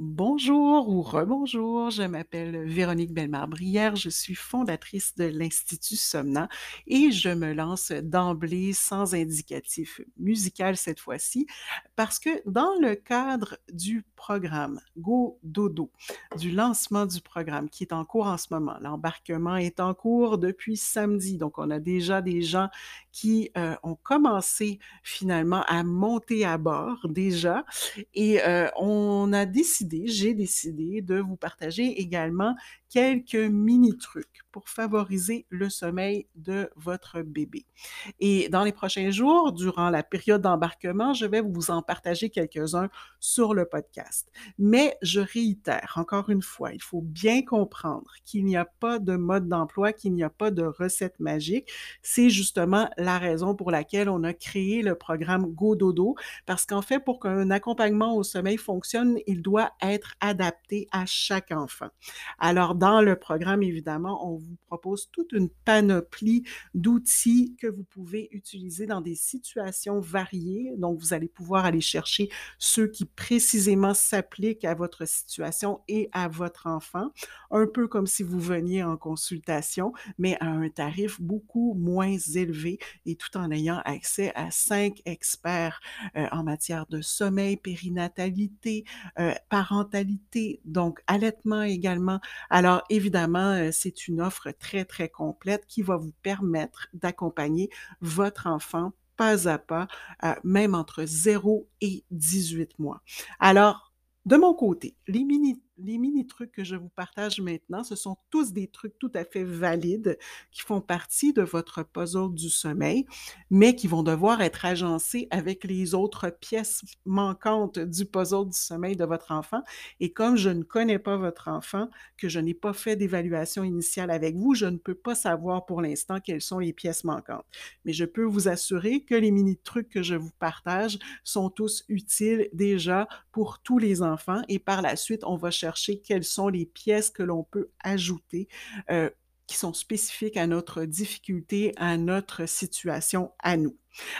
Bonjour ou rebonjour, je m'appelle Véronique Bellemare-Brière, je suis fondatrice de l'Institut Somnant et je me lance d'emblée sans indicatif musical cette fois-ci parce que dans le cadre du programme Go Dodo, du lancement du programme qui est en cours en ce moment, l'embarquement est en cours depuis samedi, donc on a déjà des gens qui euh, ont commencé finalement à monter à bord déjà et euh, on a décidé, j'ai décidé de vous partager également quelques mini trucs pour favoriser le sommeil de votre bébé. Et dans les prochains jours, durant la période d'embarquement, je vais vous en partager quelques-uns sur le podcast. Mais je réitère encore une fois, il faut bien comprendre qu'il n'y a pas de mode d'emploi, qu'il n'y a pas de recette magique. C'est justement la raison pour laquelle on a créé le programme Go Dodo, parce qu'en fait, pour qu'un accompagnement au sommeil fonctionne, il doit être adapté à chaque enfant. Alors, dans le programme, évidemment, on vous propose toute une panoplie d'outils que vous pouvez utiliser dans des situations variées. Donc, vous allez pouvoir aller chercher ceux qui précisément s'appliquent à votre situation et à votre enfant, un peu comme si vous veniez en consultation, mais à un tarif beaucoup moins élevé et tout en ayant accès à cinq experts euh, en matière de sommeil, périnatalité, euh, parentalité, donc allaitement également. Alors, évidemment, euh, c'est une offre très, très complète qui va vous permettre d'accompagner votre enfant pas à pas, euh, même entre 0 et 18 mois. Alors, de mon côté, les mini les mini trucs que je vous partage maintenant, ce sont tous des trucs tout à fait valides qui font partie de votre puzzle du sommeil, mais qui vont devoir être agencés avec les autres pièces manquantes du puzzle du sommeil de votre enfant. Et comme je ne connais pas votre enfant, que je n'ai pas fait d'évaluation initiale avec vous, je ne peux pas savoir pour l'instant quelles sont les pièces manquantes. Mais je peux vous assurer que les mini trucs que je vous partage sont tous utiles déjà pour tous les enfants et par la suite, on va chercher quelles sont les pièces que l'on peut ajouter euh, qui sont spécifiques à notre difficulté, à notre situation à nous.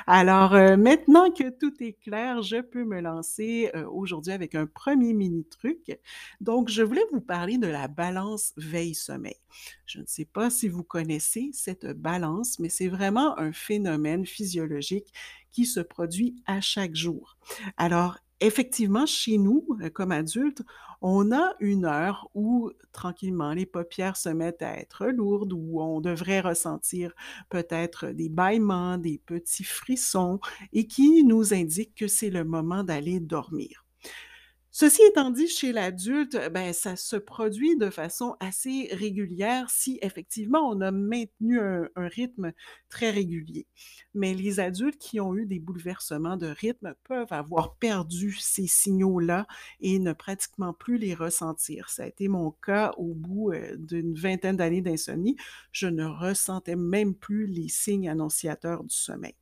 Alors, euh, maintenant que tout est clair, je peux me lancer euh, aujourd'hui avec un premier mini truc. Donc, je voulais vous parler de la balance veille-sommeil. Je ne sais pas si vous connaissez cette balance, mais c'est vraiment un phénomène physiologique qui se produit à chaque jour. Alors, effectivement, chez nous, euh, comme adultes, on a une heure où tranquillement les paupières se mettent à être lourdes, où on devrait ressentir peut-être des bâillements, des petits frissons et qui nous indiquent que c'est le moment d'aller dormir. Ceci étant dit, chez l'adulte, ben, ça se produit de façon assez régulière si effectivement on a maintenu un, rythme très régulier. Mais les adultes qui ont eu des bouleversements de rythme peuvent avoir perdu ces signaux-là et ne pratiquement plus les ressentir. Ça a été mon cas au bout euh, d'une vingtaine d'années d'insomnie. Je ne ressentais même plus les signes annonciateurs du sommeil.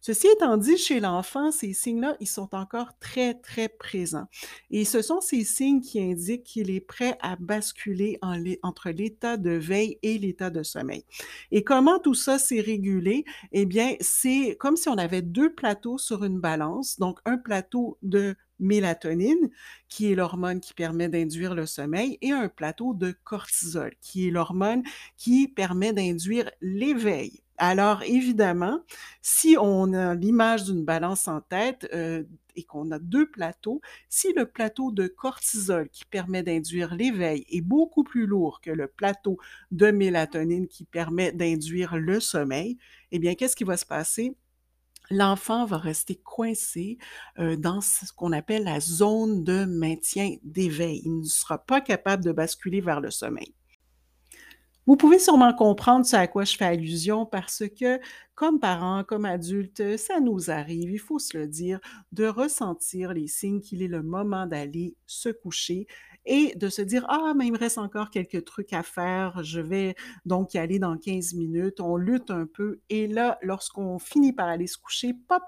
Ceci étant dit, chez l'enfant, ces signes-là, ils sont encore très, très présents. Et ce sont ces signes qui indiquent qu'il est prêt à basculer entre l'état de veille et l'état de sommeil. Et comment tout ça s'est régulé? Eh bien, c'est comme si on avait deux plateaux sur une balance. Donc, un plateau de mélatonine, qui est l'hormone qui permet d'induire le sommeil, et un plateau de cortisol, qui est l'hormone qui permet d'induire l'éveil. Alors, évidemment, si on a l'image d'une balance en tête euh, et qu'on a deux plateaux, si le plateau de cortisol qui permet d'induire l'éveil est beaucoup plus lourd que le plateau de mélatonine qui permet d'induire le sommeil, eh bien, qu'est-ce qui va se passer? L'enfant va rester coincé euh, dans ce qu'on appelle la zone de maintien d'éveil. Il ne sera pas capable de basculer vers le sommeil. Vous pouvez sûrement comprendre ce à quoi je fais allusion parce que, comme parents, comme adultes, ça nous arrive, il faut se le dire, de ressentir les signes qu'il est le moment d'aller se coucher et de se dire ah mais il me reste encore quelques trucs à faire, je vais donc y aller dans 15 minutes, on lutte un peu et là lorsqu'on finit par aller se coucher, pop,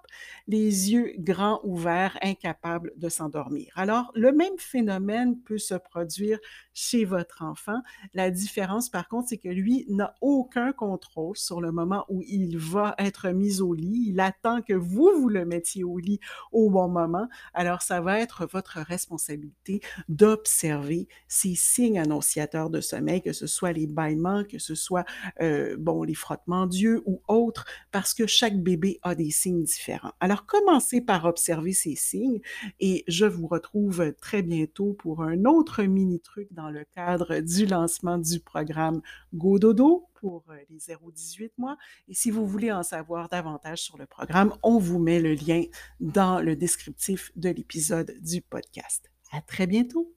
les yeux grands ouverts, incapables de s'endormir. Alors le même phénomène peut se produire chez votre enfant. La différence, par contre, c'est que lui n'a aucun contrôle sur le moment où il va être mis au lit. Il attend que vous, vous le mettiez au lit au bon moment. Alors, ça va être votre responsabilité d'observer ces signes annonciateurs de sommeil, que ce soit les bâillements, que ce soit, euh, bon, les frottements d'yeux ou autres, parce que chaque bébé a des signes différents. Alors, commencez par observer ces signes et je vous retrouve très bientôt pour un autre mini truc dans le cadre du lancement du programme Go Dodo pour euh, les 0-18 mois. Et si vous en savoir davantage sur le programme, on vous met le lien dans le descriptif de l'épisode du podcast. À très bientôt!